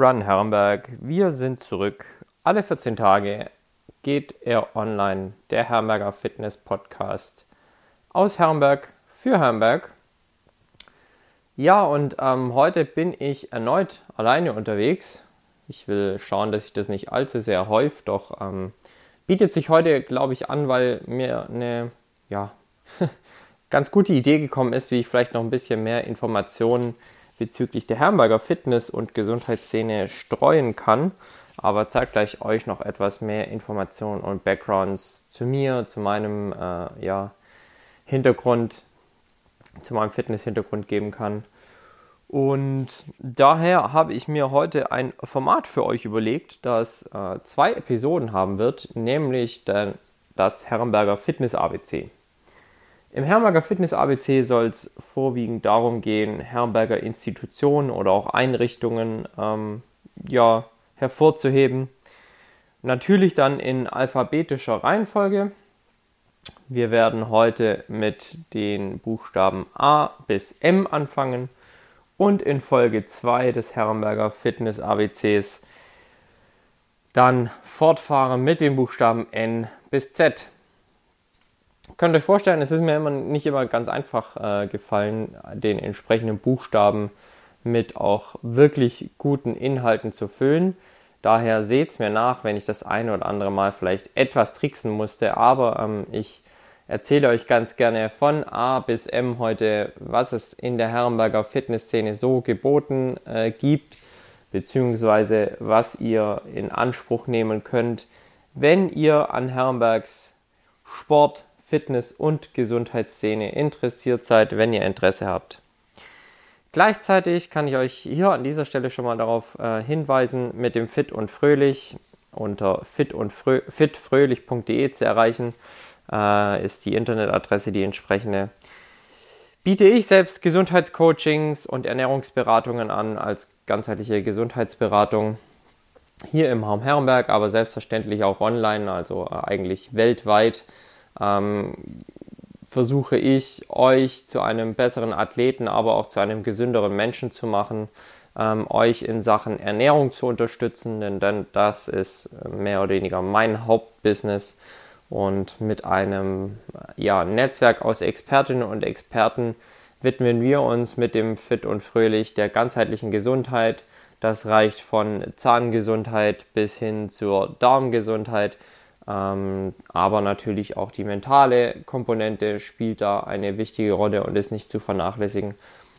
Run Herrenberg, wir sind zurück. Alle 14 Tage geht er online, der Herrenberger Fitness Podcast aus Herrenberg für Herrenberg. Ja, und ähm, heute bin ich erneut alleine unterwegs. Ich will schauen, dass sich das nicht allzu sehr häuft, doch ähm, bietet sich heute, glaube ich, an, weil mir eine ja, ganz gute Idee gekommen ist, wie ich vielleicht noch ein bisschen mehr Informationen bezüglich der Herrenberger Fitness- und Gesundheitsszene streuen kann, aber zeitgleich euch noch etwas mehr Informationen und Backgrounds zu mir, zu meinem äh, ja, Hintergrund, zu meinem Fitness-Hintergrund geben kann. Und daher habe ich mir heute ein Format für euch überlegt, das äh, zwei Episoden haben wird, nämlich den, das Herrenberger Fitness ABC. Im Herberger Fitness ABC soll es vorwiegend darum gehen, Herberger Institutionen oder auch Einrichtungen ähm, ja, hervorzuheben. Natürlich dann in alphabetischer Reihenfolge. Wir werden heute mit den Buchstaben A bis M anfangen und in Folge 2 des Herrenberger Fitness ABCs dann fortfahren mit den Buchstaben N bis Z könnt euch vorstellen, es ist mir immer nicht immer ganz einfach äh, gefallen, den entsprechenden Buchstaben mit auch wirklich guten Inhalten zu füllen. Daher seht es mir nach, wenn ich das eine oder andere Mal vielleicht etwas tricksen musste, aber ähm, ich erzähle euch ganz gerne von A bis M heute, was es in der Herrenberger Fitnessszene so geboten äh, gibt, beziehungsweise was ihr in Anspruch nehmen könnt, wenn ihr an Herrenbergs Sport, Fitness- und Gesundheitsszene interessiert seid, wenn ihr Interesse habt. Gleichzeitig kann ich euch hier an dieser Stelle schon mal darauf äh, hinweisen, mit dem Fit und Fröhlich unter fitfröhlich.de zu erreichen, äh, ist die Internetadresse die entsprechende. Biete ich selbst Gesundheitscoachings und Ernährungsberatungen an als ganzheitliche Gesundheitsberatung hier im Raum Herrenberg, aber selbstverständlich auch online, also äh, eigentlich weltweit ähm, versuche ich euch zu einem besseren Athleten, aber auch zu einem gesünderen Menschen zu machen, ähm, euch in Sachen Ernährung zu unterstützen, denn dann, das ist mehr oder weniger mein Hauptbusiness. Und mit einem ja, Netzwerk aus Expertinnen und Experten widmen wir uns mit dem Fit und Fröhlich der ganzheitlichen Gesundheit. Das reicht von Zahngesundheit bis hin zur Darmgesundheit aber natürlich auch die mentale Komponente spielt da eine wichtige Rolle und ist nicht zu vernachlässigen.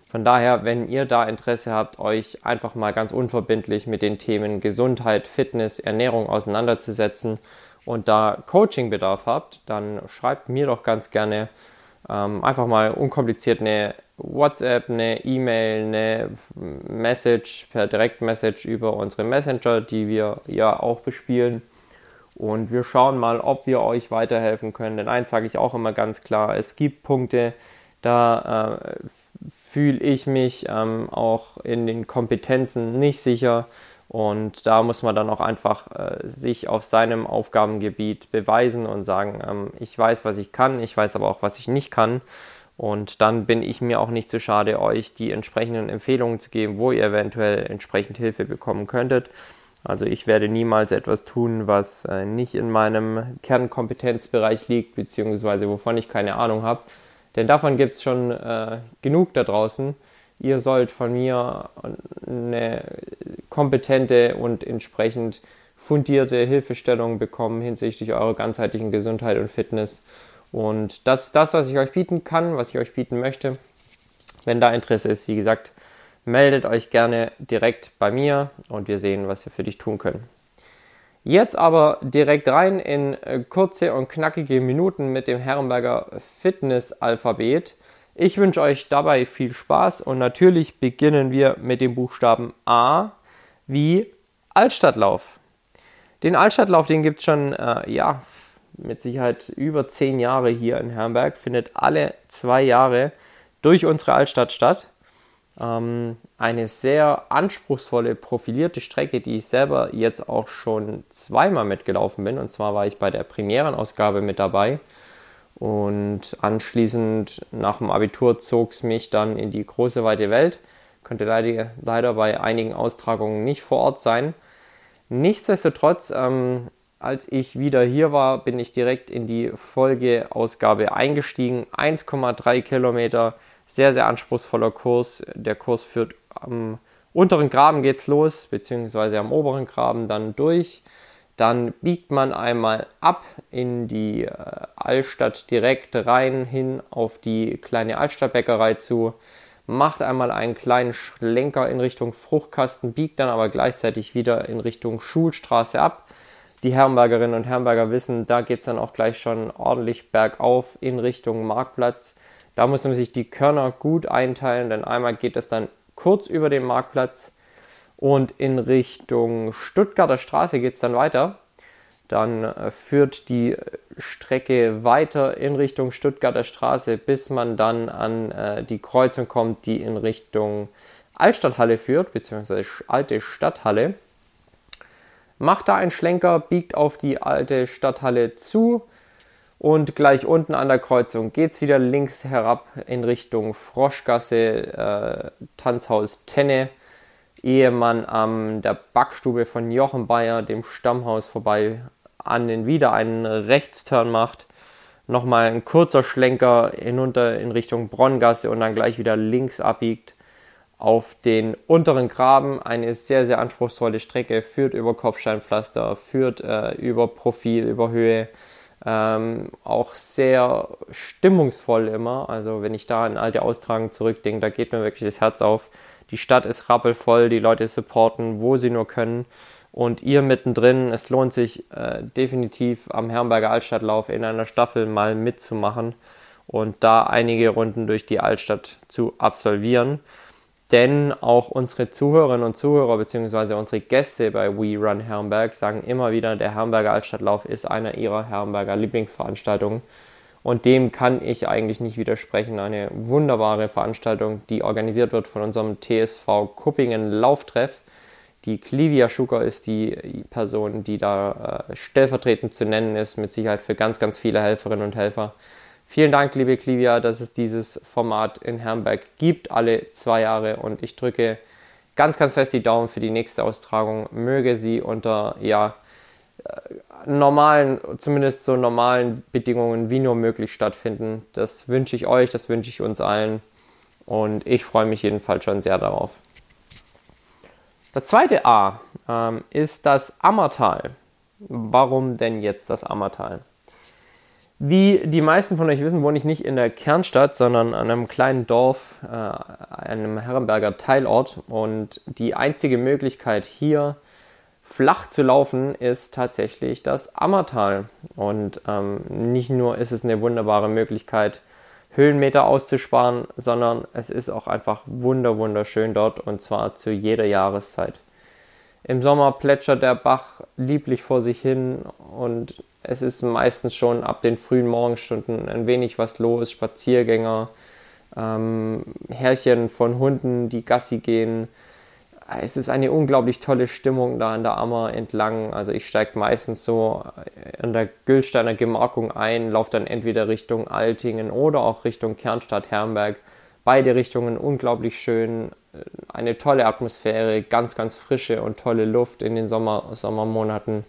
Von daher, wenn ihr da Interesse habt, euch einfach mal ganz unverbindlich mit den Themen Gesundheit, Fitness, Ernährung auseinanderzusetzen und da Coachingbedarf habt, dann schreibt mir doch ganz gerne ähm, einfach mal unkompliziert eine WhatsApp, eine E-Mail, eine Message per Direktmessage über unsere Messenger, die wir ja auch bespielen. Und wir schauen mal, ob wir euch weiterhelfen können. Denn eins sage ich auch immer ganz klar, es gibt Punkte, da äh, fühle ich mich ähm, auch in den Kompetenzen nicht sicher. Und da muss man dann auch einfach äh, sich auf seinem Aufgabengebiet beweisen und sagen, ähm, ich weiß, was ich kann, ich weiß aber auch, was ich nicht kann. Und dann bin ich mir auch nicht zu so schade, euch die entsprechenden Empfehlungen zu geben, wo ihr eventuell entsprechend Hilfe bekommen könntet. Also ich werde niemals etwas tun, was äh, nicht in meinem Kernkompetenzbereich liegt, beziehungsweise wovon ich keine Ahnung habe. Denn davon gibt es schon äh, genug da draußen. Ihr sollt von mir eine kompetente und entsprechend fundierte Hilfestellung bekommen hinsichtlich eurer ganzheitlichen Gesundheit und Fitness. Und das ist das, was ich euch bieten kann, was ich euch bieten möchte. Wenn da Interesse ist, wie gesagt, meldet euch gerne direkt bei mir und wir sehen, was wir für dich tun können. Jetzt aber direkt rein in äh, kurze und knackige Minuten mit dem Herrenberger Fitness-Alphabet. Ich wünsche euch dabei viel Spaß und natürlich beginnen wir mit dem Buchstaben A wie Altstadtlauf. Den Altstadtlauf, den gibt es schon, äh, ja, mit Sicherheit über zehn Jahre hier in Herrenberg, findet alle zwei Jahre durch unsere Altstadt statt. Ähm, eine sehr anspruchsvolle, profilierte Strecke, die ich selber jetzt auch schon zweimal mitgelaufen bin. Und zwar war ich bei der Premierenausgabe mit dabei. Und anschließend nach dem Abitur zog es mich dann in die große weite Welt konnte leider, leider bei einigen Austragungen nicht vor Ort sein. Nichtsdestotrotz, ähm, als ich wieder hier war, bin ich direkt in die Folgeausgabe eingestiegen. 1,3 Kilometer, sehr, sehr anspruchsvoller Kurs. Der Kurs führt am unteren Graben geht's los, beziehungsweise am oberen Graben dann durch. Dann biegt man einmal ab in die äh, Altstadt direkt rein hin auf die kleine Altstadtbäckerei zu, macht einmal einen kleinen Schlenker in Richtung Fruchtkasten, biegt dann aber gleichzeitig wieder in Richtung Schulstraße ab. Die Herrenbergerinnen und Herrenberger wissen, da geht es dann auch gleich schon ordentlich bergauf in Richtung Marktplatz. Da muss man sich die Körner gut einteilen, denn einmal geht es dann kurz über den Marktplatz und in Richtung Stuttgarter Straße geht es dann weiter. Dann äh, führt die Strecke weiter in Richtung Stuttgarter Straße, bis man dann an äh, die Kreuzung kommt, die in Richtung Altstadthalle führt, beziehungsweise alte Stadthalle. Macht da einen Schlenker, biegt auf die alte Stadthalle zu und gleich unten an der Kreuzung geht es wieder links herab in Richtung Froschgasse, äh, Tanzhaus Tenne ehe man an der Backstube von Jochen Bayer, dem Stammhaus, vorbei an den wieder einen Rechtsturn macht. Nochmal ein kurzer Schlenker hinunter in Richtung Bronngasse und dann gleich wieder links abbiegt auf den unteren Graben. Eine sehr, sehr anspruchsvolle Strecke, führt über Kopfsteinpflaster, führt äh, über Profil, über Höhe. Ähm, auch sehr stimmungsvoll immer. Also wenn ich da an alte Austragen zurückdenke, da geht mir wirklich das Herz auf. Die Stadt ist rappelvoll, die Leute supporten, wo sie nur können. Und ihr mittendrin, es lohnt sich äh, definitiv am Herrenberger Altstadtlauf in einer Staffel mal mitzumachen und da einige Runden durch die Altstadt zu absolvieren. Denn auch unsere Zuhörerinnen und Zuhörer bzw. unsere Gäste bei We Run Herrenberg sagen immer wieder, der Herrenberger Altstadtlauf ist einer ihrer Herrenberger Lieblingsveranstaltungen. Und dem kann ich eigentlich nicht widersprechen. Eine wunderbare Veranstaltung, die organisiert wird von unserem TSV Kuppingen Lauftreff. Die Clivia Schucker ist die Person, die da äh, stellvertretend zu nennen ist, mit Sicherheit für ganz, ganz viele Helferinnen und Helfer. Vielen Dank, liebe Clivia, dass es dieses Format in Herrenberg gibt, alle zwei Jahre. Und ich drücke ganz, ganz fest die Daumen für die nächste Austragung. Möge sie unter ja, normalen, zumindest so normalen Bedingungen wie nur möglich stattfinden. Das wünsche ich euch, das wünsche ich uns allen und ich freue mich jedenfalls schon sehr darauf. Das zweite A ähm, ist das Ammertal. Warum denn jetzt das Ammertal? Wie die meisten von euch wissen, wohne ich nicht in der Kernstadt, sondern an einem kleinen Dorf, äh, einem Herrenberger Teilort. Und die einzige Möglichkeit hier flach zu laufen ist tatsächlich das Ammertal. Und ähm, nicht nur ist es eine wunderbare Möglichkeit, Höhenmeter auszusparen, sondern es ist auch einfach wunder wunderschön dort und zwar zu jeder Jahreszeit. Im Sommer plätschert der Bach lieblich vor sich hin und es ist meistens schon ab den frühen Morgenstunden ein wenig was los, Spaziergänger, ähm, Härchen von Hunden, die Gassi gehen, es ist eine unglaublich tolle Stimmung da an der Ammer entlang. Also ich steige meistens so an der Gülsteiner Gemarkung ein, laufe dann entweder Richtung Altingen oder auch Richtung Kernstadt Herrenberg. Beide Richtungen unglaublich schön, eine tolle Atmosphäre, ganz, ganz frische und tolle Luft in den Sommer, Sommermonaten.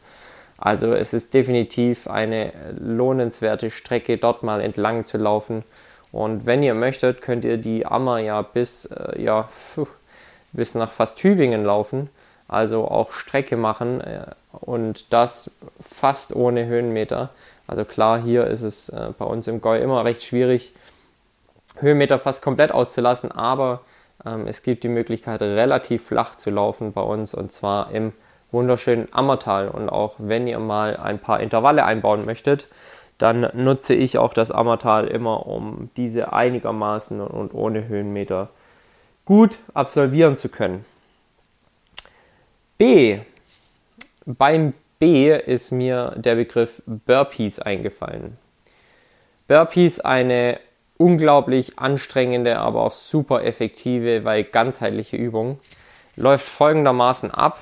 Also es ist definitiv eine lohnenswerte Strecke, dort mal entlang zu laufen. Und wenn ihr möchtet, könnt ihr die Ammer ja bis, äh, ja, bis nach fast Tübingen laufen, also auch Strecke machen äh, und das fast ohne Höhenmeter. Also klar, hier ist es äh, bei uns im Gäu immer recht schwierig, Höhenmeter fast komplett auszulassen, aber es gibt die Möglichkeit, relativ flach zu laufen bei uns und zwar im wunderschönen Ammertal. Und auch wenn ihr mal ein paar Intervalle einbauen möchtet, dann nutze ich auch das Ammertal immer, um diese einigermaßen und ohne Höhenmeter gut absolvieren zu können. B. Beim B ist mir der Begriff Burpees eingefallen. Burpees eine unglaublich anstrengende, aber auch super effektive, weil ganzheitliche Übung. Läuft folgendermaßen ab.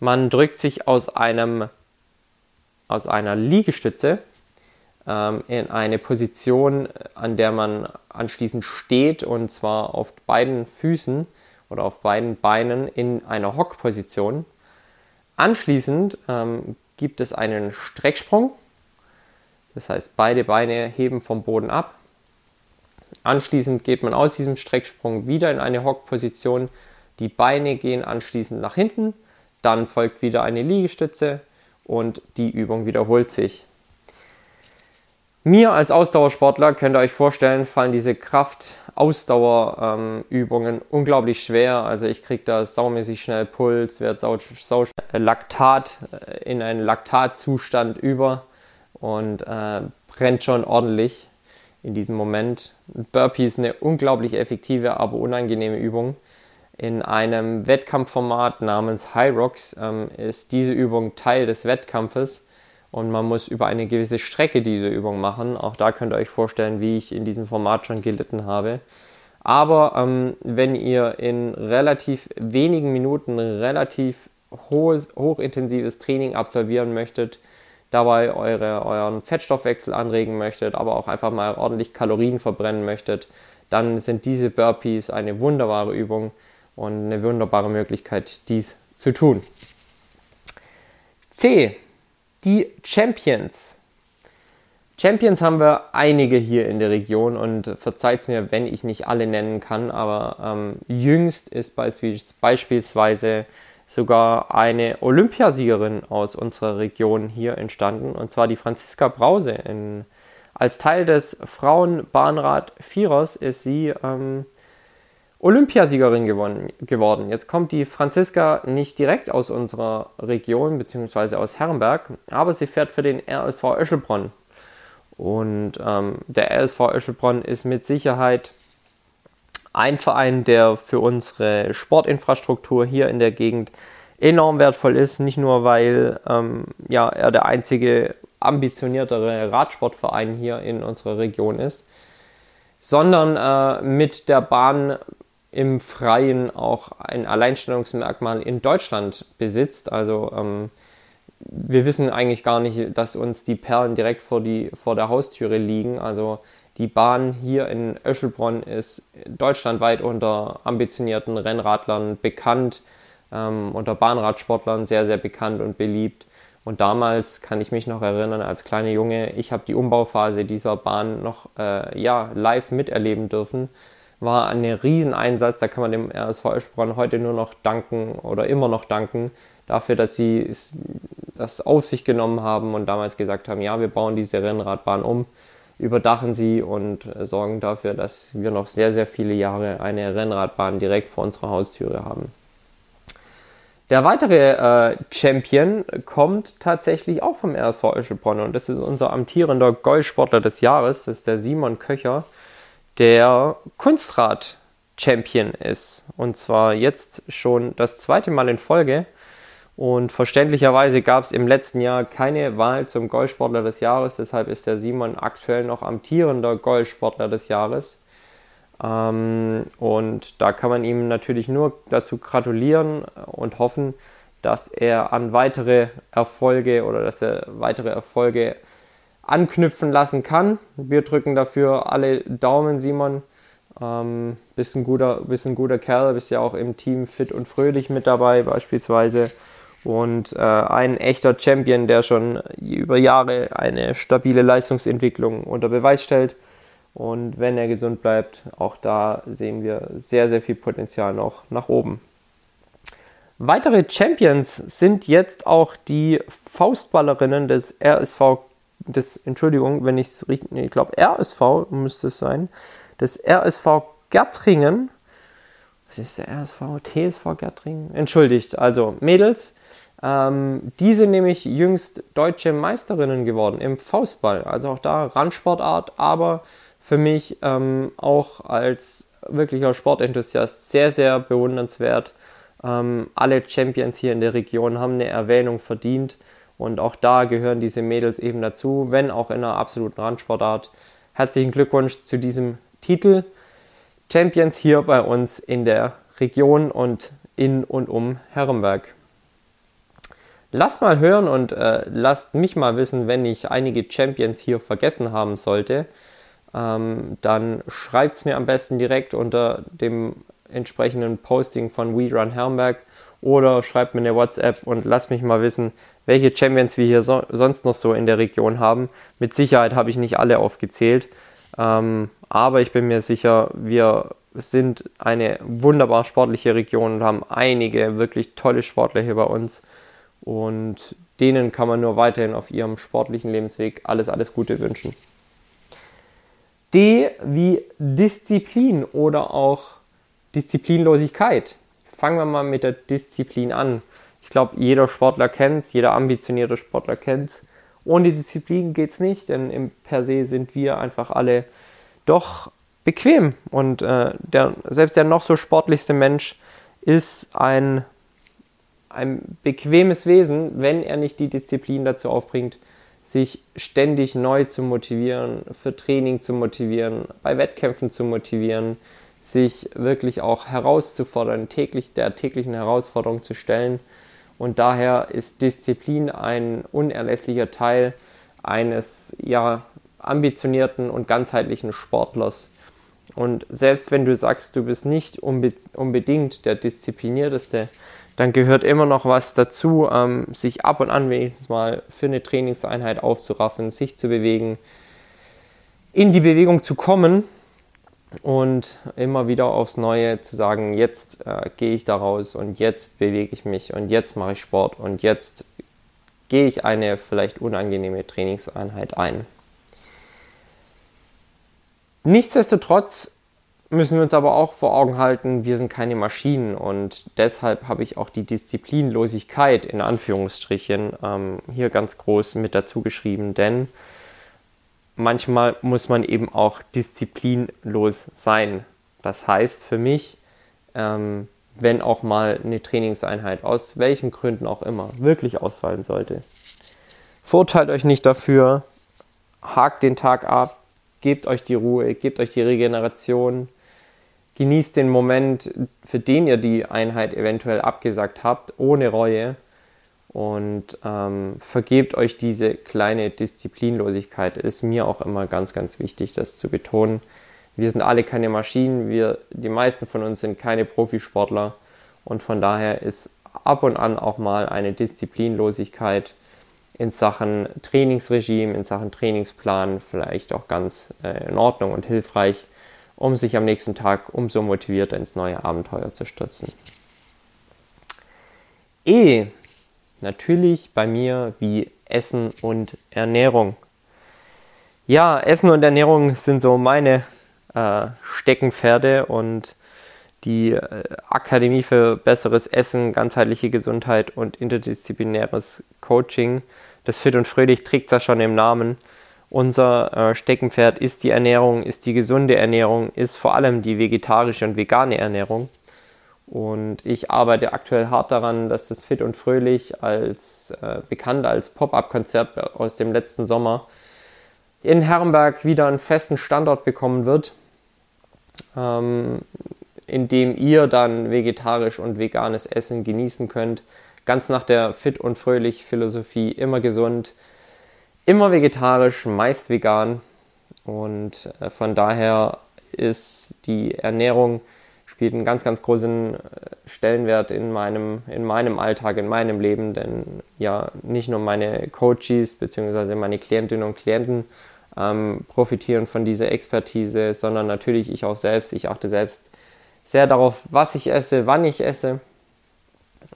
Man drückt sich aus einem aus einer Liegestütze ähm, in eine Position, an der man anschließend steht und zwar auf beiden Füßen oder auf beiden Beinen in einer Hockposition. Anschließend ähm, gibt es einen Strecksprung. Das heißt, beide Beine heben vom Boden ab. Anschließend geht man aus diesem Strecksprung wieder in eine Hockposition. Die Beine gehen anschließend nach hinten. Dann folgt wieder eine Liegestütze und die Übung wiederholt sich. Mir als Ausdauersportler könnt ihr euch vorstellen, fallen diese Kraft-Ausdauer-Übungen ähm, unglaublich schwer. Also ich kriege da saumäßig schnell Puls, werde sau, sau Laktat äh, in einen Laktatzustand über und äh, brennt schon ordentlich in diesem Moment. Burpee ist eine unglaublich effektive, aber unangenehme Übung. In einem Wettkampfformat namens High Rocks ähm, ist diese Übung Teil des Wettkampfes und man muss über eine gewisse Strecke diese Übung machen. Auch da könnt ihr euch vorstellen, wie ich in diesem Format schon gelitten habe. Aber ähm, wenn ihr in relativ wenigen Minuten relativ hohes, hochintensives Training absolvieren möchtet, dabei eure, euren Fettstoffwechsel anregen möchtet, aber auch einfach mal ordentlich Kalorien verbrennen möchtet, dann sind diese Burpees eine wunderbare Übung und eine wunderbare Möglichkeit, dies zu tun. C die Champions. Champions haben wir einige hier in der Region und verzeiht mir, wenn ich nicht alle nennen kann, aber ähm, jüngst ist beispielsweise sogar eine Olympiasiegerin aus unserer Region hier entstanden, und zwar die Franziska Brause. In, als Teil des Frauenbahnrad Vierers ist sie ähm, Olympiasiegerin gewonnen, geworden. Jetzt kommt die Franziska nicht direkt aus unserer Region bzw. aus Herrenberg, aber sie fährt für den RSV Öschelbronn. Und ähm, der RSV Öschelbronn ist mit Sicherheit ein Verein, der für unsere Sportinfrastruktur hier in der Gegend enorm wertvoll ist. Nicht nur, weil ähm, ja, er der einzige ambitioniertere Radsportverein hier in unserer Region ist, sondern äh, mit der Bahn im Freien auch ein Alleinstellungsmerkmal in Deutschland besitzt. Also ähm, wir wissen eigentlich gar nicht, dass uns die Perlen direkt vor, die, vor der Haustüre liegen. Also die Bahn hier in Öschelbronn ist deutschlandweit unter ambitionierten Rennradlern bekannt, ähm, unter Bahnradsportlern sehr, sehr bekannt und beliebt. Und damals kann ich mich noch erinnern, als kleiner Junge, ich habe die Umbauphase dieser Bahn noch äh, ja, live miterleben dürfen war ein Rieseneinsatz. Da kann man dem RSV Eschborn heute nur noch danken oder immer noch danken dafür, dass sie das auf sich genommen haben und damals gesagt haben, ja, wir bauen diese Rennradbahn um, überdachen sie und sorgen dafür, dass wir noch sehr, sehr viele Jahre eine Rennradbahn direkt vor unserer Haustüre haben. Der weitere äh, Champion kommt tatsächlich auch vom RSV Öschelbronn und das ist unser amtierender Golfsportler des Jahres, das ist der Simon Köcher der Kunstrad-Champion ist. Und zwar jetzt schon das zweite Mal in Folge. Und verständlicherweise gab es im letzten Jahr keine Wahl zum Golfsportler des Jahres. Deshalb ist der Simon aktuell noch amtierender Golfsportler des Jahres. Ähm, und da kann man ihm natürlich nur dazu gratulieren und hoffen, dass er an weitere Erfolge oder dass er weitere Erfolge anknüpfen lassen kann. Wir drücken dafür alle Daumen, Simon. Ähm, bist, ein guter, bist ein guter Kerl, bist ja auch im Team fit und fröhlich mit dabei beispielsweise. Und äh, ein echter Champion, der schon über Jahre eine stabile Leistungsentwicklung unter Beweis stellt. Und wenn er gesund bleibt, auch da sehen wir sehr, sehr viel Potenzial noch nach oben. Weitere Champions sind jetzt auch die Faustballerinnen des RSV das, Entschuldigung, wenn ich es richtig, ich glaube RSV müsste es sein, das RSV Gertringen, was ist der RSV, TSV Gertringen? Entschuldigt, also Mädels, ähm, die sind nämlich jüngst deutsche Meisterinnen geworden im Faustball, also auch da Randsportart, aber für mich ähm, auch als wirklicher Sportenthusiast sehr, sehr bewundernswert. Ähm, alle Champions hier in der Region haben eine Erwähnung verdient. Und auch da gehören diese Mädels eben dazu, wenn auch in einer absoluten Randsportart. Herzlichen Glückwunsch zu diesem Titel. Champions hier bei uns in der Region und in und um Herrenberg. Lasst mal hören und äh, lasst mich mal wissen, wenn ich einige Champions hier vergessen haben sollte. Ähm, dann schreibt es mir am besten direkt unter dem entsprechenden Posting von We Run Herrenberg oder schreibt mir eine WhatsApp und lasst mich mal wissen, welche Champions wir hier so, sonst noch so in der Region haben. Mit Sicherheit habe ich nicht alle aufgezählt, ähm, aber ich bin mir sicher, wir sind eine wunderbar sportliche Region und haben einige wirklich tolle Sportler hier bei uns. Und denen kann man nur weiterhin auf ihrem sportlichen Lebensweg alles, alles Gute wünschen. D wie Disziplin oder auch Disziplinlosigkeit. Fangen wir mal mit der Disziplin an. Ich glaube, jeder Sportler kennt es, jeder ambitionierte Sportler kennt es. Ohne Disziplin geht es nicht, denn im per se sind wir einfach alle doch bequem. Und äh, der, selbst der noch so sportlichste Mensch ist ein, ein bequemes Wesen, wenn er nicht die Disziplin dazu aufbringt, sich ständig neu zu motivieren, für Training zu motivieren, bei Wettkämpfen zu motivieren, sich wirklich auch herauszufordern, täglich der täglichen Herausforderung zu stellen. Und daher ist Disziplin ein unerlässlicher Teil eines ja, ambitionierten und ganzheitlichen Sportlers. Und selbst wenn du sagst, du bist nicht unbe unbedingt der disziplinierteste, dann gehört immer noch was dazu, ähm, sich ab und an wenigstens mal für eine Trainingseinheit aufzuraffen, sich zu bewegen, in die Bewegung zu kommen und immer wieder aufs Neue zu sagen, jetzt äh, gehe ich da raus und jetzt bewege ich mich und jetzt mache ich Sport und jetzt gehe ich eine vielleicht unangenehme Trainingseinheit ein. Nichtsdestotrotz müssen wir uns aber auch vor Augen halten, wir sind keine Maschinen und deshalb habe ich auch die Disziplinlosigkeit in Anführungsstrichen ähm, hier ganz groß mit dazu geschrieben, denn manchmal muss man eben auch disziplinlos sein. Das heißt für mich, ähm, wenn auch mal eine Trainingseinheit aus welchen Gründen auch immer wirklich ausfallen sollte, verurteilt euch nicht dafür, hakt den Tag ab, gebt euch die Ruhe, gebt euch die Regeneration, genießt den Moment, für den ihr die Einheit eventuell abgesagt habt, ohne Reue und ähm, vergebt euch diese kleine Disziplinlosigkeit. Ist mir auch immer ganz, ganz wichtig, das zu betonen. Wir sind alle keine Maschinen, wir, die meisten von uns sind keine Profisportler und von daher ist ab und an auch mal eine Disziplinlosigkeit in Sachen Trainingsregime, in Sachen Trainingsplan vielleicht auch ganz äh, in Ordnung und hilfreich, um sich am nächsten Tag umso motivierter ins neue Abenteuer zu stürzen. E, natürlich bei mir wie Essen und Ernährung. Ja, Essen und Ernährung sind so meine äh, Steckenpferde und die äh, Akademie für besseres Essen, ganzheitliche Gesundheit und interdisziplinäres Coaching. Das Fit und Fröhlich trägt es schon im Namen. Unser äh, Steckenpferd ist die Ernährung, ist die gesunde Ernährung, ist vor allem die vegetarische und vegane Ernährung. Und ich arbeite aktuell hart daran, dass das Fit und Fröhlich als äh, bekannt als Pop-up-Konzept aus dem letzten Sommer in Herrenberg wieder einen festen Standort bekommen wird. Ähm, in dem ihr dann vegetarisch und veganes Essen genießen könnt. Ganz nach der Fit und Fröhlich Philosophie, immer gesund, immer vegetarisch, meist vegan. Und äh, von daher ist die Ernährung spielt einen ganz, ganz großen äh, Stellenwert in meinem, in meinem Alltag, in meinem Leben, denn ja, nicht nur meine Coaches bzw. meine Klientinnen und Klienten ähm, profitieren von dieser Expertise, sondern natürlich ich auch selbst. Ich achte selbst sehr darauf, was ich esse, wann ich esse.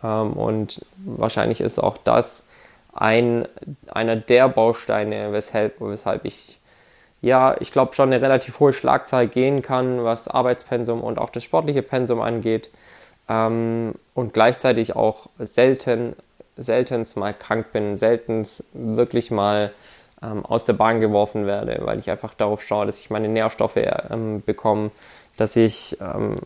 Ähm, und wahrscheinlich ist auch das ein, einer der Bausteine, weshalb, weshalb ich, ja, ich glaube, schon eine relativ hohe Schlagzahl gehen kann, was Arbeitspensum und auch das sportliche Pensum angeht. Ähm, und gleichzeitig auch selten, seltenst mal krank bin, seltenst wirklich mal ähm, aus der Bahn geworfen werde, weil ich einfach darauf schaue, dass ich meine Nährstoffe ähm, bekomme, dass ich ähm,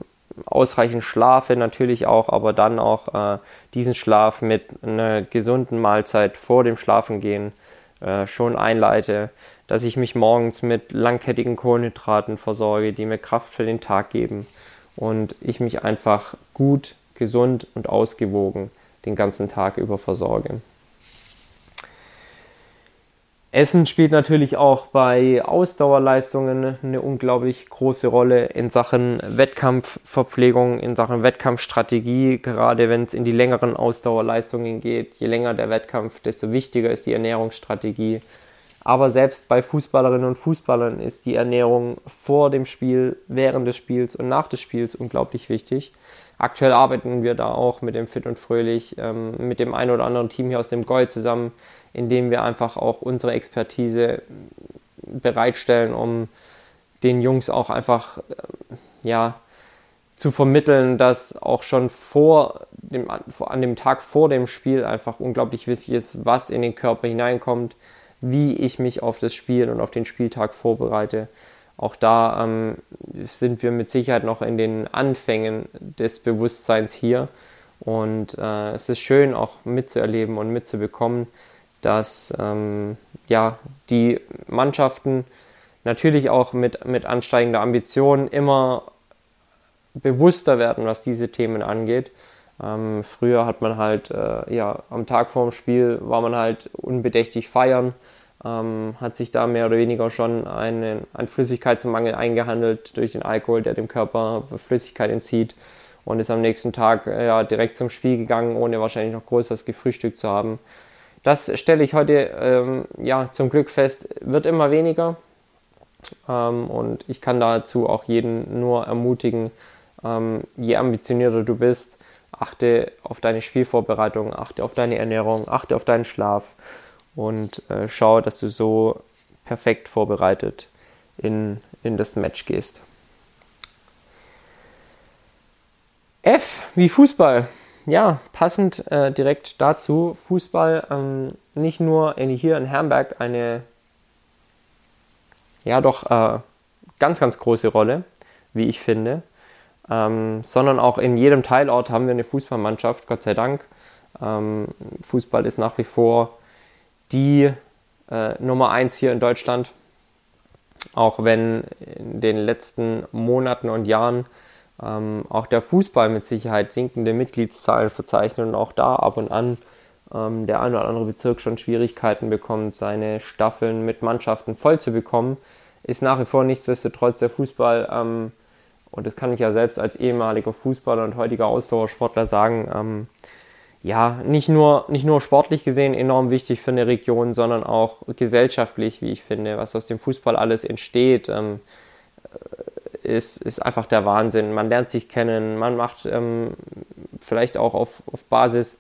ausreichend schlafe natürlich auch, aber dann auch äh, diesen Schlaf mit einer gesunden Mahlzeit vor dem Schlafengehen äh, schon einleite, dass ich mich morgens mit langkettigen Kohlenhydraten versorge, die mir Kraft für den Tag geben und ich mich einfach gut, gesund und ausgewogen den ganzen Tag über versorge. Essen spielt natürlich auch bei Ausdauerleistungen eine unglaublich große Rolle in Sachen Wettkampf Verpflegung in Sachen Wettkampfstrategie, gerade wenn es in die längeren Ausdauerleistungen geht. Je länger der Wettkampf, desto wichtiger ist die Ernährungsstrategie. Aber selbst bei Fußballerinnen und Fußballern ist die Ernährung vor dem Spiel, während des Spiels und nach des Spiels unglaublich wichtig. Aktuell arbeiten wir da auch mit dem Fit und Fröhlich, ähm, mit dem einen oder anderen Team hier aus dem GOI zusammen, indem wir einfach auch unsere Expertise bereitstellen, um den Jungs auch einfach äh, ja, zu vermitteln, dass auch schon vor dem, an dem Tag vor dem Spiel einfach unglaublich wichtig ist, was in den Körper hineinkommt, wie ich mich auf das Spiel und auf den Spieltag vorbereite. Auch da ähm, sind wir mit Sicherheit noch in den Anfängen des Bewusstseins hier. Und äh, es ist schön auch mitzuerleben und mitzubekommen, dass ähm, ja, die Mannschaften natürlich auch mit, mit ansteigender Ambition immer bewusster werden, was diese Themen angeht. Ähm, früher hat man halt, äh, ja, am Tag vorm Spiel war man halt unbedächtig feiern, ähm, hat sich da mehr oder weniger schon einen, einen Flüssigkeitsmangel eingehandelt durch den Alkohol, der dem Körper Flüssigkeit entzieht und ist am nächsten Tag äh, ja, direkt zum Spiel gegangen, ohne wahrscheinlich noch größeres gefrühstückt zu haben. Das stelle ich heute ähm, ja, zum Glück fest, wird immer weniger. Ähm, und ich kann dazu auch jeden nur ermutigen, ähm, je ambitionierter du bist, achte auf deine Spielvorbereitung, achte auf deine Ernährung, achte auf deinen Schlaf und äh, schau, dass du so perfekt vorbereitet in, in das Match gehst. F wie Fußball. Ja, passend äh, direkt dazu, Fußball ähm, nicht nur in, hier in Herrenberg eine ja doch äh, ganz, ganz große Rolle, wie ich finde, ähm, sondern auch in jedem Teilort haben wir eine Fußballmannschaft, Gott sei Dank. Ähm, Fußball ist nach wie vor die äh, Nummer eins hier in Deutschland, auch wenn in den letzten Monaten und Jahren ähm, auch der Fußball mit Sicherheit sinkende Mitgliedszahlen verzeichnet und auch da ab und an ähm, der ein oder andere Bezirk schon Schwierigkeiten bekommt, seine Staffeln mit Mannschaften voll zu bekommen, ist nach wie vor nichtsdestotrotz der Fußball, ähm, und das kann ich ja selbst als ehemaliger Fußballer und heutiger Ausdauersportler sagen, ähm, ja, nicht nur, nicht nur sportlich gesehen enorm wichtig für eine Region, sondern auch gesellschaftlich, wie ich finde, was aus dem Fußball alles entsteht. Ähm, ist, ist einfach der Wahnsinn. Man lernt sich kennen, man macht ähm, vielleicht auch auf, auf Basis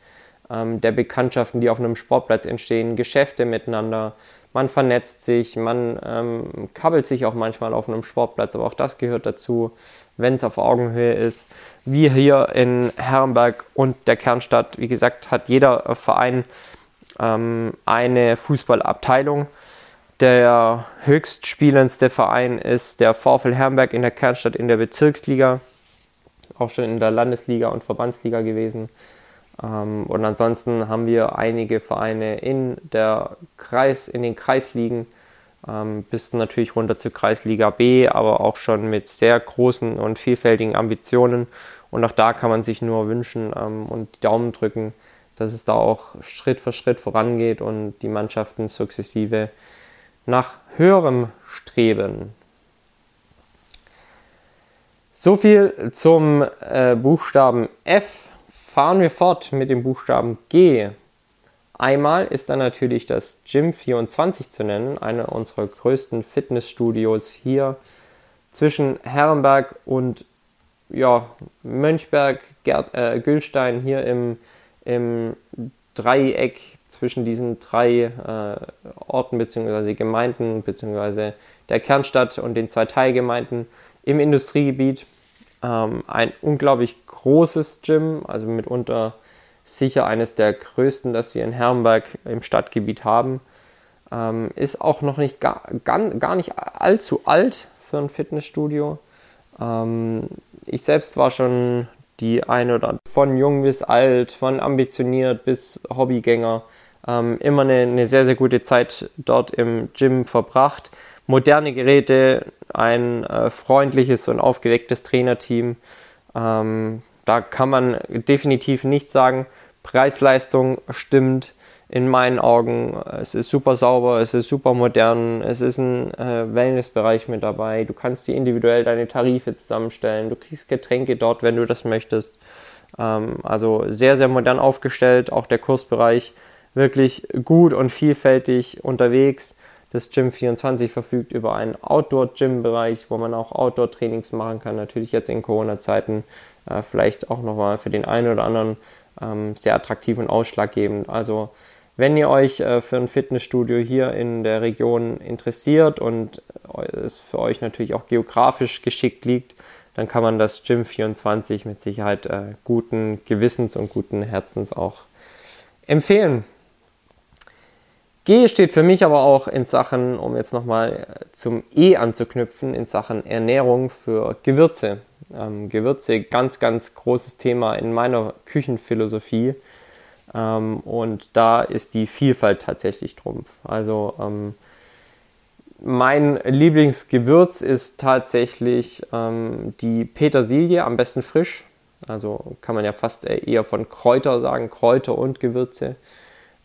ähm, der Bekanntschaften, die auf einem Sportplatz entstehen, Geschäfte miteinander. Man vernetzt sich, man ähm, kabbelt sich auch manchmal auf einem Sportplatz, aber auch das gehört dazu, wenn es auf Augenhöhe ist. Wir hier in Herrenberg und der Kernstadt, wie gesagt, hat jeder Verein ähm, eine Fußballabteilung. Der höchstspielendste Verein ist der VfL Herrenberg in der Kernstadt in der Bezirksliga, auch schon in der Landesliga und Verbandsliga gewesen. Ähm, und ansonsten haben wir einige Vereine in der Kreis, in den Kreisligen, ähm, bis natürlich runter zur Kreisliga B, aber auch schon mit sehr großen und vielfältigen Ambitionen. Und auch da kann man sich nur wünschen ähm, und die Daumen drücken, dass es da auch Schritt für Schritt vorangeht und die Mannschaften sukzessive nach höherem streben. So viel zum äh, Buchstaben F. Fahren wir fort mit dem Buchstaben G. Einmal ist dann natürlich das Gym 24 zu nennen, einer unserer größten Fitnessstudios hier zwischen Herrenberg und ja, Mönchberg, Gerd, äh, Gülstein hier im, im Dreieck zwischen diesen drei äh, Orten bzw. Gemeinden bzw. der Kernstadt und den zwei Teilgemeinden im Industriegebiet. Ähm, ein unglaublich großes Gym, also mitunter sicher eines der größten, das wir in Herrenberg im Stadtgebiet haben. Ähm, ist auch noch nicht gar, gar, gar nicht allzu alt für ein Fitnessstudio. Ähm, ich selbst war schon die eine oder von jung bis alt, von ambitioniert bis Hobbygänger, ähm, immer eine, eine, sehr, sehr gute Zeit dort im Gym verbracht. Moderne Geräte, ein äh, freundliches und aufgewecktes Trainerteam. Ähm, da kann man definitiv nichts sagen. Preis-Leistung stimmt. in meinen Augen. Es ist super sauber, es ist super modern, es ist ein äh, Wellnessbereich mit dabei. Du kannst dir individuell deine Tarife zusammenstellen, du kriegst Getränke dort, wenn du das möchtest. Ähm, also sehr, sehr modern aufgestellt, auch der Kursbereich wirklich gut und vielfältig unterwegs. Das Gym 24 verfügt über einen Outdoor-Gym-Bereich, wo man auch Outdoor-Trainings machen kann. Natürlich jetzt in Corona-Zeiten äh, vielleicht auch nochmal für den einen oder anderen ähm, sehr attraktiv und ausschlaggebend. Also wenn ihr euch äh, für ein Fitnessstudio hier in der Region interessiert und es für euch natürlich auch geografisch geschickt liegt, dann kann man das Gym 24 mit Sicherheit äh, guten Gewissens und guten Herzens auch empfehlen. G steht für mich aber auch in Sachen, um jetzt nochmal äh, zum E anzuknüpfen, in Sachen Ernährung für Gewürze. Ähm, Gewürze, ganz, ganz großes Thema in meiner Küchenphilosophie. Ähm, und da ist die Vielfalt tatsächlich Trumpf. Also ähm, mein Lieblingsgewürz ist tatsächlich ähm, die Petersilie, am besten frisch. Also kann man ja fast eher von Kräuter sagen, Kräuter und Gewürze.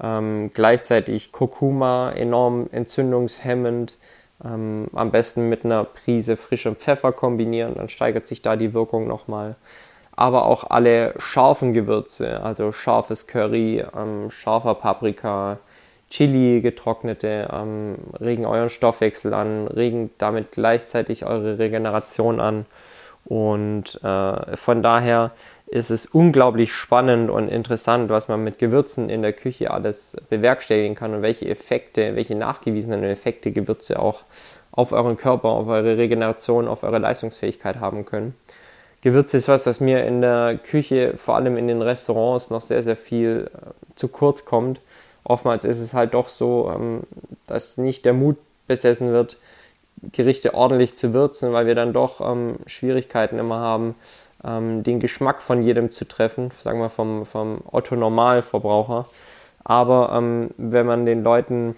Ähm, gleichzeitig Kurkuma, enorm entzündungshemmend. Ähm, am besten mit einer Prise frischem Pfeffer kombinieren, dann steigert sich da die Wirkung nochmal. Aber auch alle scharfen Gewürze, also scharfes Curry, ähm, scharfer Paprika, Chili, getrocknete, ähm, regen euren Stoffwechsel an, regen damit gleichzeitig eure Regeneration an. Und äh, von daher ist es unglaublich spannend und interessant, was man mit Gewürzen in der Küche alles bewerkstelligen kann und welche Effekte, welche nachgewiesenen Effekte Gewürze auch auf euren Körper, auf eure Regeneration, auf eure Leistungsfähigkeit haben können. Gewürze ist was, das mir in der Küche, vor allem in den Restaurants, noch sehr, sehr viel äh, zu kurz kommt. Oftmals ist es halt doch so, ähm, dass nicht der Mut besessen wird, Gerichte ordentlich zu würzen, weil wir dann doch ähm, Schwierigkeiten immer haben, ähm, den Geschmack von jedem zu treffen, sagen wir vom, vom Otto-Normalverbraucher. Aber ähm, wenn man den Leuten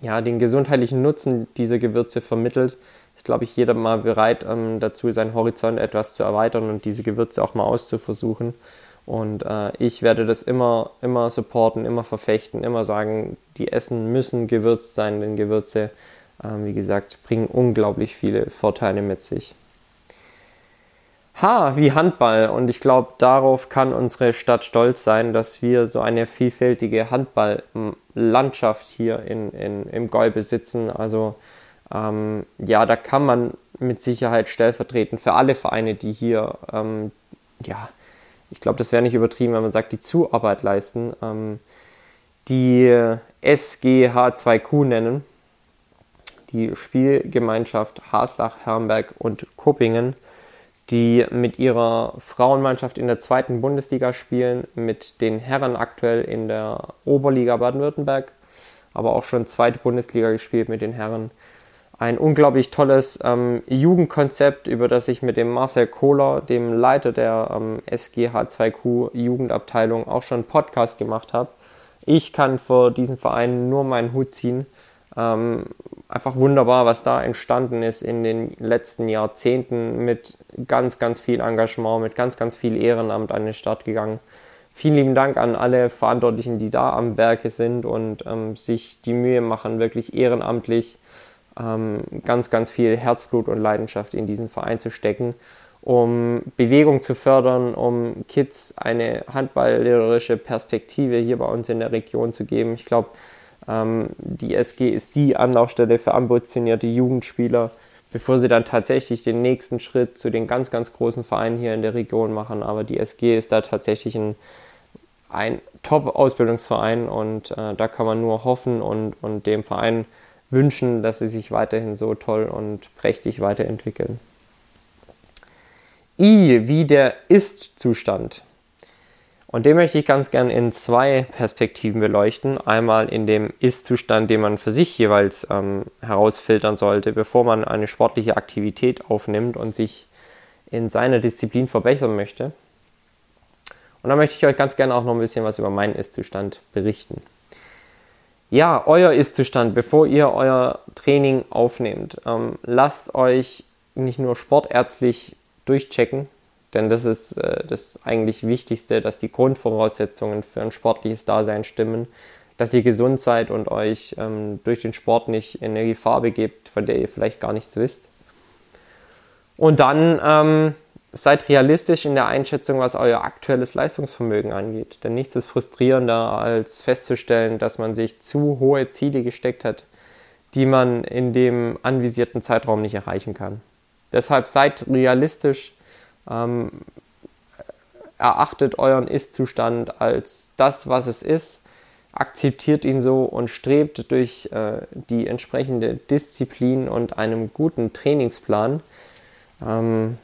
ja, den gesundheitlichen Nutzen dieser Gewürze vermittelt, ist, glaube ich, jeder mal bereit ähm, dazu, seinen Horizont etwas zu erweitern und diese Gewürze auch mal auszuversuchen. Und äh, ich werde das immer, immer supporten, immer verfechten, immer sagen, die Essen müssen gewürzt sein, denn Gewürze, äh, wie gesagt, bringen unglaublich viele Vorteile mit sich. H wie Handball. Und ich glaube, darauf kann unsere Stadt stolz sein, dass wir so eine vielfältige Handballlandschaft hier in, in, im Gäu besitzen. Also ähm, ja, da kann man mit Sicherheit stellvertretend für alle Vereine, die hier, ähm, ja, ich glaube, das wäre nicht übertrieben, wenn man sagt, die Zuarbeit leisten, ähm, die SGH2Q nennen. Die Spielgemeinschaft Haslach, Herrenberg und Kuppingen die mit ihrer Frauenmannschaft in der zweiten Bundesliga spielen, mit den Herren aktuell in der Oberliga Baden-Württemberg, aber auch schon zweite Bundesliga gespielt mit den Herren. Ein unglaublich tolles ähm, Jugendkonzept, über das ich mit dem Marcel Kohler, dem Leiter der ähm, SGH2Q Jugendabteilung, auch schon einen Podcast gemacht habe. Ich kann vor diesem Verein nur meinen Hut ziehen. Ähm, einfach wunderbar, was da entstanden ist in den letzten Jahrzehnten mit ganz, ganz viel Engagement, mit ganz, ganz viel Ehrenamt an den Start gegangen. Vielen lieben Dank an alle Verantwortlichen, die da am Werke sind und ähm, sich die Mühe machen, wirklich ehrenamtlich ähm, ganz, ganz viel Herzblut und Leidenschaft in diesen Verein zu stecken, um Bewegung zu fördern, um Kids eine handballerische Perspektive hier bei uns in der Region zu geben. Ich glaube, die SG ist die Anlaufstelle für ambitionierte Jugendspieler, bevor sie dann tatsächlich den nächsten Schritt zu den ganz, ganz großen Vereinen hier in der Region machen. Aber die SG ist da tatsächlich ein, ein Top-Ausbildungsverein und äh, da kann man nur hoffen und, und dem Verein wünschen, dass sie sich weiterhin so toll und prächtig weiterentwickeln. I wie der Ist-Zustand. Und den möchte ich ganz gern in zwei Perspektiven beleuchten. Einmal in dem Ist-Zustand, den man für sich jeweils ähm, herausfiltern sollte, bevor man eine sportliche Aktivität aufnimmt und sich in seiner Disziplin verbessern möchte. Und dann möchte ich euch ganz gerne auch noch ein bisschen was über meinen Ist-Zustand berichten. Ja, euer Ist-Zustand, bevor ihr euer Training aufnehmt, ähm, lasst euch nicht nur sportärztlich durchchecken, denn das ist äh, das eigentlich Wichtigste, dass die Grundvoraussetzungen für ein sportliches Dasein stimmen. dass ihr gesund seid und euch ähm, durch den Sport nicht in eine Gefahr begebt, von der ihr vielleicht gar nichts wisst. Und dann ähm, seid realistisch in der Einschätzung, was euer aktuelles Leistungsvermögen angeht. Denn nichts ist frustrierender, als festzustellen, dass man sich zu hohe Ziele gesteckt hat, die man in dem anvisierten Zeitraum nicht erreichen kann. Deshalb seid realistisch, ähm, erachtet euren Ist-Zustand als das, was es ist, akzeptiert ihn so und strebt durch äh, die entsprechende Disziplin und einem guten Trainingsplan. Ähm,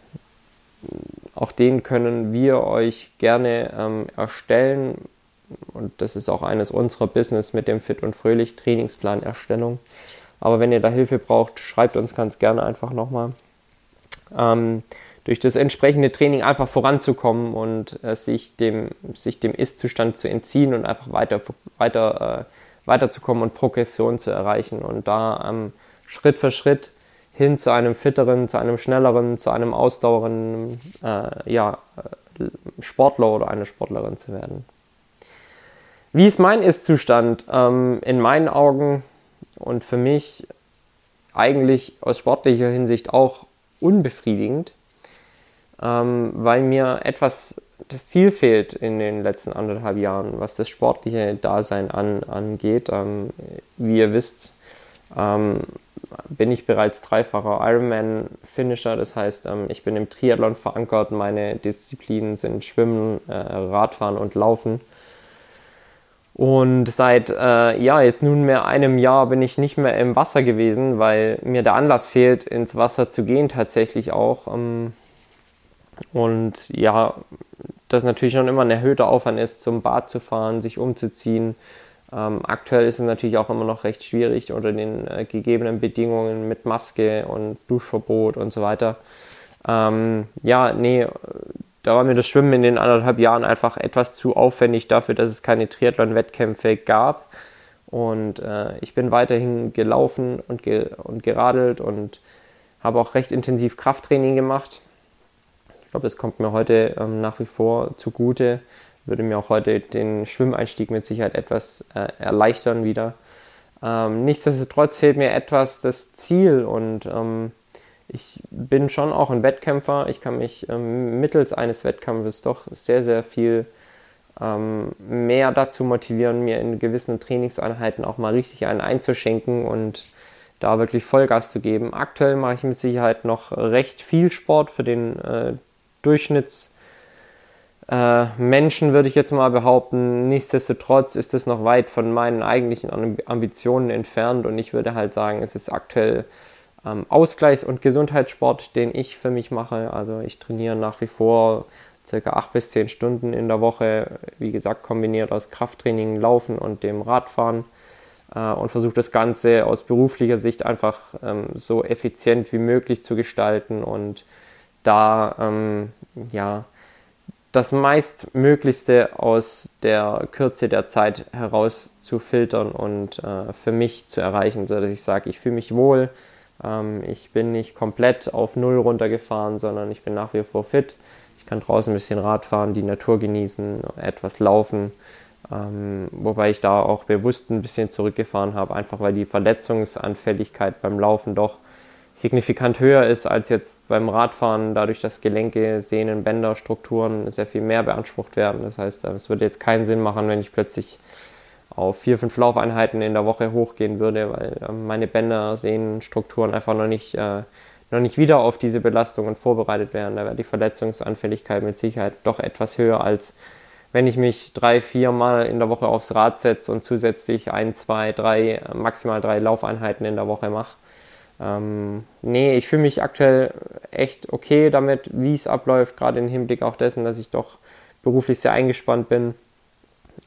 auch den können wir euch gerne ähm, erstellen. Und das ist auch eines unserer Business mit dem Fit und Fröhlich Trainingsplan Erstellung. Aber wenn ihr da Hilfe braucht, schreibt uns ganz gerne einfach nochmal. Ähm, durch das entsprechende Training einfach voranzukommen und äh, sich dem, sich dem Ist-Zustand zu entziehen und einfach weiter, weiter, äh, weiterzukommen und Progression zu erreichen und da ähm, Schritt für Schritt hin zu einem fitteren, zu einem schnelleren, zu einem ausdauernden äh, ja, äh, Sportler oder eine Sportlerin zu werden. Wie ist mein Ist-Zustand? Ähm, in meinen Augen und für mich eigentlich aus sportlicher Hinsicht auch unbefriedigend, ähm, weil mir etwas das Ziel fehlt in den letzten anderthalb Jahren, was das sportliche Dasein an, angeht. Ähm, wie ihr wisst, ähm, bin ich bereits dreifacher Ironman-Finisher. Das heißt, ähm, ich bin im Triathlon verankert. Meine Disziplinen sind Schwimmen, äh, Radfahren und Laufen. Und seit äh, ja jetzt nunmehr einem Jahr bin ich nicht mehr im Wasser gewesen, weil mir der Anlass fehlt, ins Wasser zu gehen tatsächlich auch. Ähm, und ja, das natürlich schon immer ein erhöhter Aufwand ist, zum Bad zu fahren, sich umzuziehen. Ähm, aktuell ist es natürlich auch immer noch recht schwierig unter den äh, gegebenen Bedingungen mit Maske und Duschverbot und so weiter. Ähm, ja, nee, da war mir das Schwimmen in den anderthalb Jahren einfach etwas zu aufwendig dafür, dass es keine Triathlon-Wettkämpfe gab. Und äh, ich bin weiterhin gelaufen und, ge und geradelt und habe auch recht intensiv Krafttraining gemacht. Ich glaube, das kommt mir heute ähm, nach wie vor zugute. Würde mir auch heute den Schwimmeinstieg mit Sicherheit etwas äh, erleichtern wieder. Ähm, nichtsdestotrotz fehlt mir etwas das Ziel und ähm, ich bin schon auch ein Wettkämpfer. Ich kann mich ähm, mittels eines Wettkampfes doch sehr, sehr viel ähm, mehr dazu motivieren, mir in gewissen Trainingseinheiten auch mal richtig einen einzuschenken und da wirklich Vollgas zu geben. Aktuell mache ich mit Sicherheit noch recht viel Sport für den äh, Durchschnitts. Äh, würde ich jetzt mal behaupten. Nichtsdestotrotz ist es noch weit von meinen eigentlichen Ambitionen entfernt und ich würde halt sagen, es ist aktuell ähm, Ausgleichs- und Gesundheitssport, den ich für mich mache. Also ich trainiere nach wie vor circa acht bis zehn Stunden in der Woche, wie gesagt, kombiniert aus Krafttraining, Laufen und dem Radfahren äh, und versuche das Ganze aus beruflicher Sicht einfach ähm, so effizient wie möglich zu gestalten und da ähm, ja das meistmöglichste aus der Kürze der Zeit heraus zu filtern und äh, für mich zu erreichen, sodass ich sage, ich fühle mich wohl, ähm, ich bin nicht komplett auf Null runtergefahren, sondern ich bin nach wie vor fit. Ich kann draußen ein bisschen Rad fahren, die Natur genießen, etwas laufen. Ähm, wobei ich da auch bewusst ein bisschen zurückgefahren habe, einfach weil die Verletzungsanfälligkeit beim Laufen doch signifikant höher ist als jetzt beim Radfahren, dadurch, dass Gelenke, Sehnen, Bänder, Strukturen sehr viel mehr beansprucht werden. Das heißt, es würde jetzt keinen Sinn machen, wenn ich plötzlich auf vier, fünf Laufeinheiten in der Woche hochgehen würde, weil äh, meine Bänder, Sehnenstrukturen einfach noch nicht, äh, noch nicht wieder auf diese Belastungen vorbereitet wären. Da wäre die Verletzungsanfälligkeit mit Sicherheit doch etwas höher, als wenn ich mich drei, vier Mal in der Woche aufs Rad setze und zusätzlich ein, zwei, drei, maximal drei Laufeinheiten in der Woche mache. Ähm, nee, ich fühle mich aktuell echt okay damit, wie es abläuft, gerade im Hinblick auch dessen, dass ich doch beruflich sehr eingespannt bin.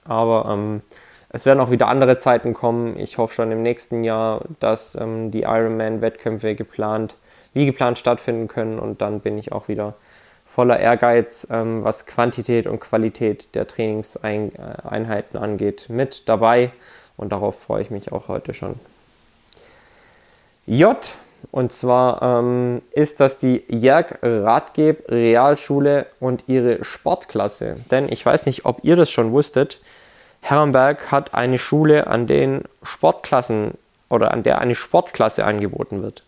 Aber ähm, es werden auch wieder andere Zeiten kommen. Ich hoffe schon im nächsten Jahr, dass ähm, die Ironman-Wettkämpfe geplant, wie geplant stattfinden können und dann bin ich auch wieder voller Ehrgeiz, ähm, was Quantität und Qualität der Trainingseinheiten angeht, mit dabei und darauf freue ich mich auch heute schon. J, und zwar ähm, ist das die Jörg Ratgeb Realschule und ihre Sportklasse. Denn ich weiß nicht, ob ihr das schon wusstet, Herrenberg hat eine Schule, an den Sportklassen oder an der eine Sportklasse angeboten wird.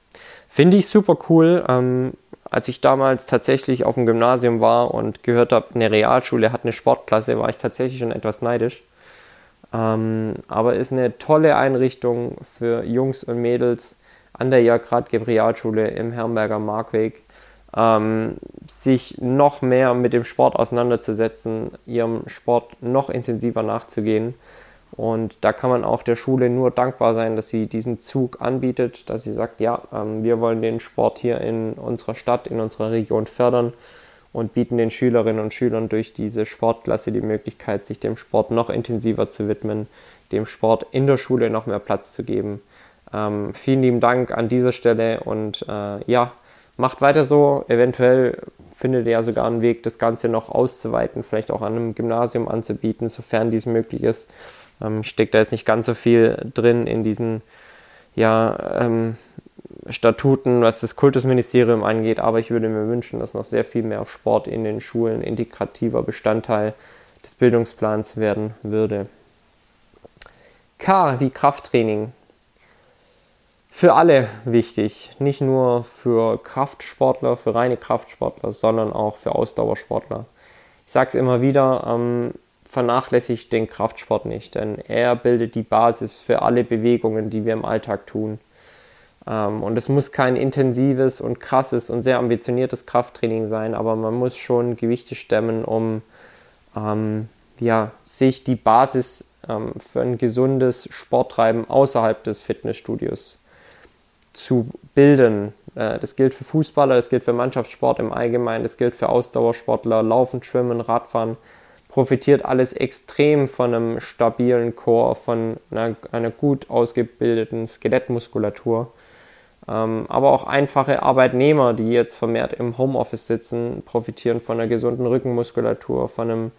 Finde ich super cool. Ähm, als ich damals tatsächlich auf dem Gymnasium war und gehört habe, eine Realschule hat eine Sportklasse, war ich tatsächlich schon etwas neidisch. Ähm, aber ist eine tolle Einrichtung für Jungs und Mädels an der Jagd Realschule im Herrenberger Markweg, ähm, sich noch mehr mit dem Sport auseinanderzusetzen, ihrem Sport noch intensiver nachzugehen. Und da kann man auch der Schule nur dankbar sein, dass sie diesen Zug anbietet, dass sie sagt, ja, ähm, wir wollen den Sport hier in unserer Stadt, in unserer Region fördern und bieten den Schülerinnen und Schülern durch diese Sportklasse die Möglichkeit, sich dem Sport noch intensiver zu widmen, dem Sport in der Schule noch mehr Platz zu geben. Ähm, vielen lieben Dank an dieser Stelle und äh, ja, macht weiter so. Eventuell findet ihr ja sogar einen Weg, das Ganze noch auszuweiten, vielleicht auch an einem Gymnasium anzubieten, sofern dies möglich ist. Ähm, steckt da jetzt nicht ganz so viel drin in diesen ja, ähm, Statuten, was das Kultusministerium angeht, aber ich würde mir wünschen, dass noch sehr viel mehr Sport in den Schulen integrativer Bestandteil des Bildungsplans werden würde. K wie Krafttraining. Für alle wichtig, nicht nur für Kraftsportler, für reine Kraftsportler, sondern auch für Ausdauersportler. Ich sage es immer wieder, ähm, vernachlässigt den Kraftsport nicht, denn er bildet die Basis für alle Bewegungen, die wir im Alltag tun. Ähm, und es muss kein intensives und krasses und sehr ambitioniertes Krafttraining sein, aber man muss schon Gewichte stemmen, um ähm, ja, sich die Basis ähm, für ein gesundes Sporttreiben außerhalb des Fitnessstudios zu bilden. Äh, das gilt für Fußballer, das gilt für Mannschaftssport im Allgemeinen, das gilt für Ausdauersportler, Laufen, Schwimmen, Radfahren profitiert alles extrem von einem stabilen Chor, von einer, einer gut ausgebildeten Skelettmuskulatur. Ähm, aber auch einfache Arbeitnehmer, die jetzt vermehrt im Homeoffice sitzen, profitieren von einer gesunden Rückenmuskulatur, von einem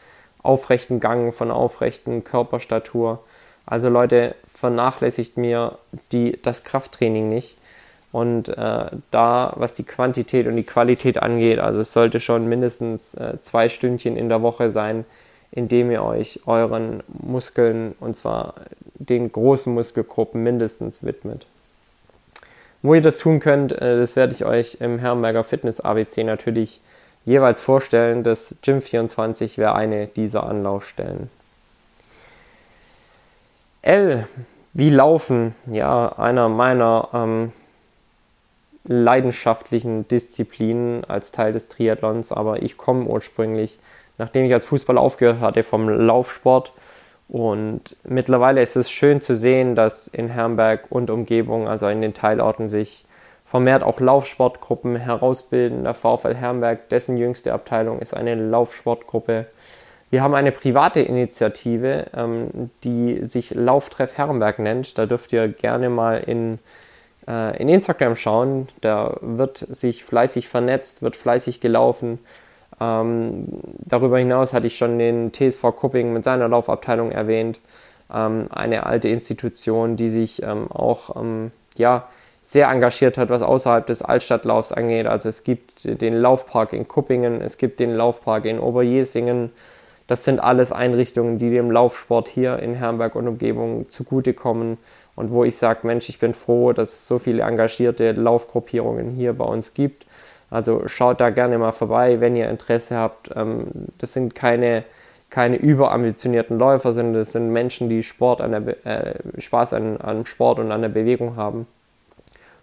aufrechten Gang, von einer aufrechten Körperstatur. Also Leute, vernachlässigt mir die, das Krafttraining nicht. Und äh, da, was die Quantität und die Qualität angeht, also es sollte schon mindestens äh, zwei Stündchen in der Woche sein, indem ihr euch euren Muskeln, und zwar den großen Muskelgruppen mindestens widmet. Wo ihr das tun könnt, äh, das werde ich euch im Herrenberger Fitness ABC natürlich jeweils vorstellen. Das Gym 24 wäre eine dieser Anlaufstellen. L, wie Laufen, ja, einer meiner ähm, leidenschaftlichen Disziplinen als Teil des Triathlons, aber ich komme ursprünglich, nachdem ich als Fußballer aufgehört hatte, vom Laufsport. Und mittlerweile ist es schön zu sehen, dass in Herrenberg und Umgebung, also in den Teilorten, sich vermehrt auch Laufsportgruppen herausbilden. Der VfL Herrenberg, dessen jüngste Abteilung, ist eine Laufsportgruppe. Wir haben eine private Initiative, ähm, die sich Lauftreff Herrenberg nennt. Da dürft ihr gerne mal in äh, in Instagram schauen. Da wird sich fleißig vernetzt, wird fleißig gelaufen. Ähm, darüber hinaus hatte ich schon den TSV Kupping mit seiner Laufabteilung erwähnt. Ähm, eine alte Institution, die sich ähm, auch ähm, ja, sehr engagiert hat, was außerhalb des Altstadtlaufs angeht. Also es gibt den Laufpark in Kuppingen, es gibt den Laufpark in Oberjesingen. Das sind alles Einrichtungen, die dem Laufsport hier in Herrenberg und Umgebung zugutekommen und wo ich sage, Mensch, ich bin froh, dass es so viele engagierte Laufgruppierungen hier bei uns gibt. Also schaut da gerne mal vorbei, wenn ihr Interesse habt. Ähm, das sind keine, keine überambitionierten Läufer, sondern das sind Menschen, die Sport an der, äh, Spaß an, an Sport und an der Bewegung haben.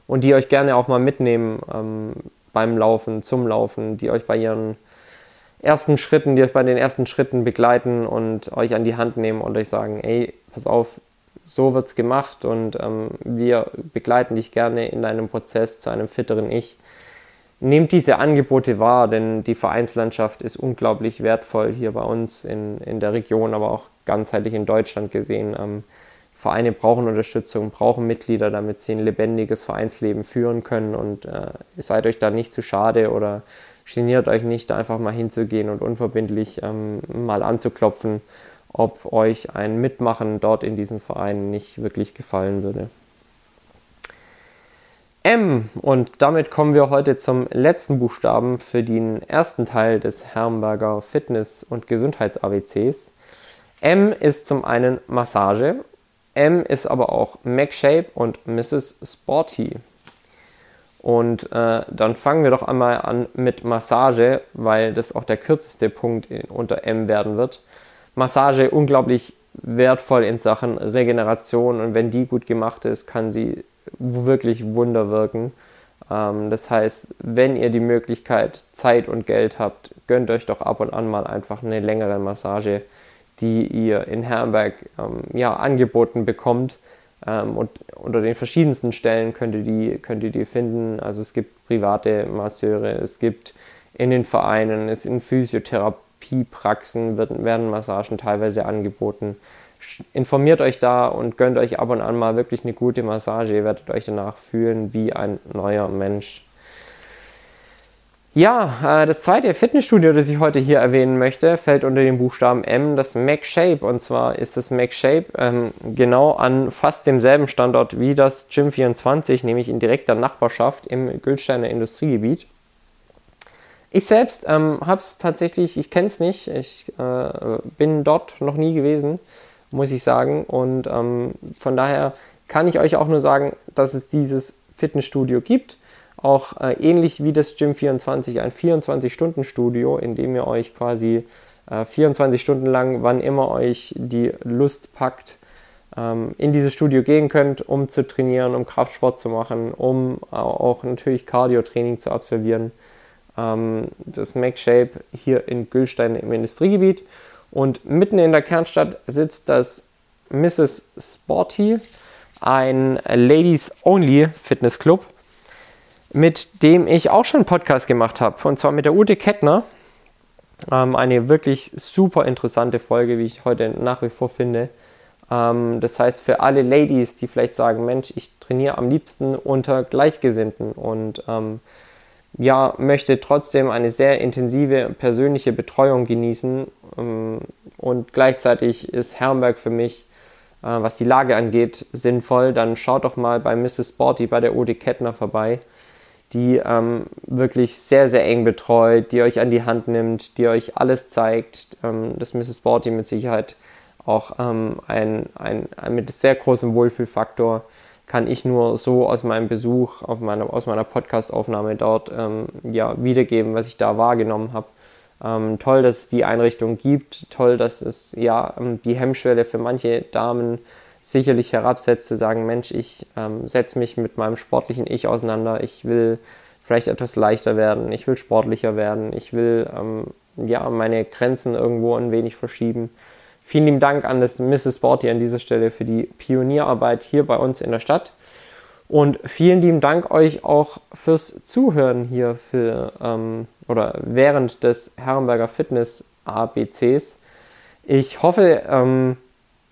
Und die euch gerne auch mal mitnehmen ähm, beim Laufen, zum Laufen, die euch bei ihren ersten Schritten, die euch bei den ersten Schritten begleiten und euch an die Hand nehmen und euch sagen, ey, pass auf, so wird es gemacht und ähm, wir begleiten dich gerne in deinem Prozess zu einem fitteren Ich. Nehmt diese Angebote wahr, denn die Vereinslandschaft ist unglaublich wertvoll hier bei uns in, in der Region, aber auch ganzheitlich in Deutschland gesehen. Ähm, Vereine brauchen Unterstützung, brauchen Mitglieder, damit sie ein lebendiges Vereinsleben führen können und äh, seid euch da nicht zu schade oder geniert euch nicht, da einfach mal hinzugehen und unverbindlich ähm, mal anzuklopfen ob euch ein Mitmachen dort in diesen Vereinen nicht wirklich gefallen würde. M und damit kommen wir heute zum letzten Buchstaben für den ersten Teil des Herrenberger Fitness- und Gesundheits-ABCs. M ist zum einen Massage, M ist aber auch MacShape und Mrs. Sporty. Und äh, dann fangen wir doch einmal an mit Massage, weil das auch der kürzeste Punkt in, unter M werden wird. Massage unglaublich wertvoll in Sachen Regeneration und wenn die gut gemacht ist, kann sie wirklich Wunder wirken. Ähm, das heißt, wenn ihr die Möglichkeit, Zeit und Geld habt, gönnt euch doch ab und an mal einfach eine längere Massage, die ihr in Herrenberg ähm, ja, angeboten bekommt ähm, und unter den verschiedensten Stellen könnt ihr, die, könnt ihr die finden. Also es gibt private Masseure, es gibt in den Vereinen, es in Physiotherapiepraxen wird, werden Massagen teilweise angeboten. Informiert euch da und gönnt euch ab und an mal wirklich eine gute Massage. Ihr werdet euch danach fühlen wie ein neuer Mensch. Ja, äh, das zweite Fitnessstudio, das ich heute hier erwähnen möchte, fällt unter den Buchstaben M, das MacShape. Und zwar ist das MacShape ähm, genau an fast demselben Standort wie das Gym 24, nämlich in direkter Nachbarschaft im Gülsteiner Industriegebiet. Ich selbst ähm, habe es tatsächlich, ich kenne es nicht, ich äh, bin dort noch nie gewesen, muss ich sagen. Und ähm, von daher kann ich euch auch nur sagen, dass es dieses Fitnessstudio gibt auch äh, ähnlich wie das Gym 24 ein 24-Stunden-Studio, in dem ihr euch quasi äh, 24 Stunden lang, wann immer euch die Lust packt, ähm, in dieses Studio gehen könnt, um zu trainieren, um Kraftsport zu machen, um auch natürlich Cardio-Training zu absolvieren. Ähm, das MacShape hier in Gülstein im Industriegebiet. Und mitten in der Kernstadt sitzt das Mrs. Sporty, ein Ladies-Only Fitnessclub mit dem ich auch schon einen Podcast gemacht habe. Und zwar mit der Ute Kettner. Ähm, eine wirklich super interessante Folge, wie ich heute nach wie vor finde. Ähm, das heißt, für alle Ladies, die vielleicht sagen, Mensch, ich trainiere am liebsten unter Gleichgesinnten und ähm, ja, möchte trotzdem eine sehr intensive persönliche Betreuung genießen. Ähm, und gleichzeitig ist Herrenberg für mich äh, was die Lage angeht, sinnvoll, dann schaut doch mal bei Mrs. Sporty bei der Ute Kettner vorbei die ähm, wirklich sehr, sehr eng betreut, die euch an die Hand nimmt, die euch alles zeigt. Ähm, das Mrs. Sporty mit Sicherheit auch ähm, ein, ein, ein, mit sehr großem Wohlfühlfaktor kann ich nur so aus meinem Besuch, auf meiner, aus meiner Podcast-Aufnahme dort ähm, ja, wiedergeben, was ich da wahrgenommen habe. Ähm, toll, dass es die Einrichtung gibt, toll, dass es ja ähm, die Hemmschwelle für manche Damen sicherlich herabsetzt, zu sagen, Mensch, ich ähm, setze mich mit meinem sportlichen Ich auseinander, ich will vielleicht etwas leichter werden, ich will sportlicher werden, ich will ähm, ja meine Grenzen irgendwo ein wenig verschieben. Vielen lieben Dank an das Mrs. Sporty an dieser Stelle für die Pionierarbeit hier bei uns in der Stadt. Und vielen lieben Dank euch auch fürs Zuhören hier für ähm, oder während des Herrenberger Fitness ABCs. Ich hoffe, ähm,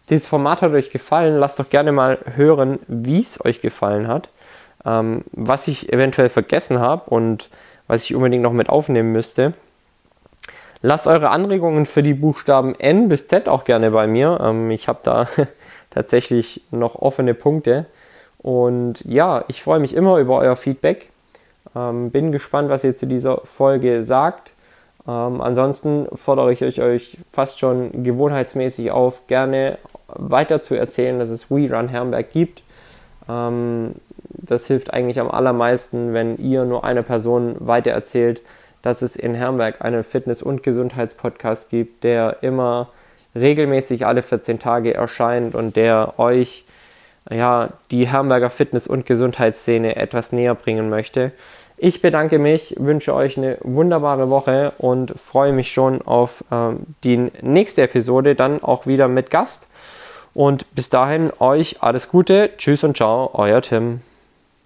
dieses Format hat euch gefallen. Lasst doch gerne mal hören, wie es euch gefallen hat, ähm, was ich eventuell vergessen habe und was ich unbedingt noch mit aufnehmen müsste. Lasst eure Anregungen für die Buchstaben N bis Z auch gerne bei mir. Ähm, ich habe da tatsächlich noch offene Punkte. Und ja, ich freue mich immer über euer Feedback. Ähm, bin gespannt, was ihr zu dieser Folge sagt. Ähm, ansonsten fordere ich euch fast schon gewohnheitsmäßig auf, gerne weiter zu erzählen, dass es We Run Herrenberg gibt. Ähm, das hilft eigentlich am allermeisten, wenn ihr nur einer Person weiter erzählt, dass es in Herrenberg einen Fitness- und Gesundheitspodcast gibt, der immer regelmäßig alle 14 Tage erscheint und der euch ja, die Herrenberger Fitness- und Gesundheitsszene etwas näher bringen möchte. Ich bedanke mich, wünsche euch eine wunderbare Woche und freue mich schon auf ähm, die nächste Episode, dann auch wieder mit Gast. Und bis dahin euch alles Gute, tschüss und ciao, euer Tim.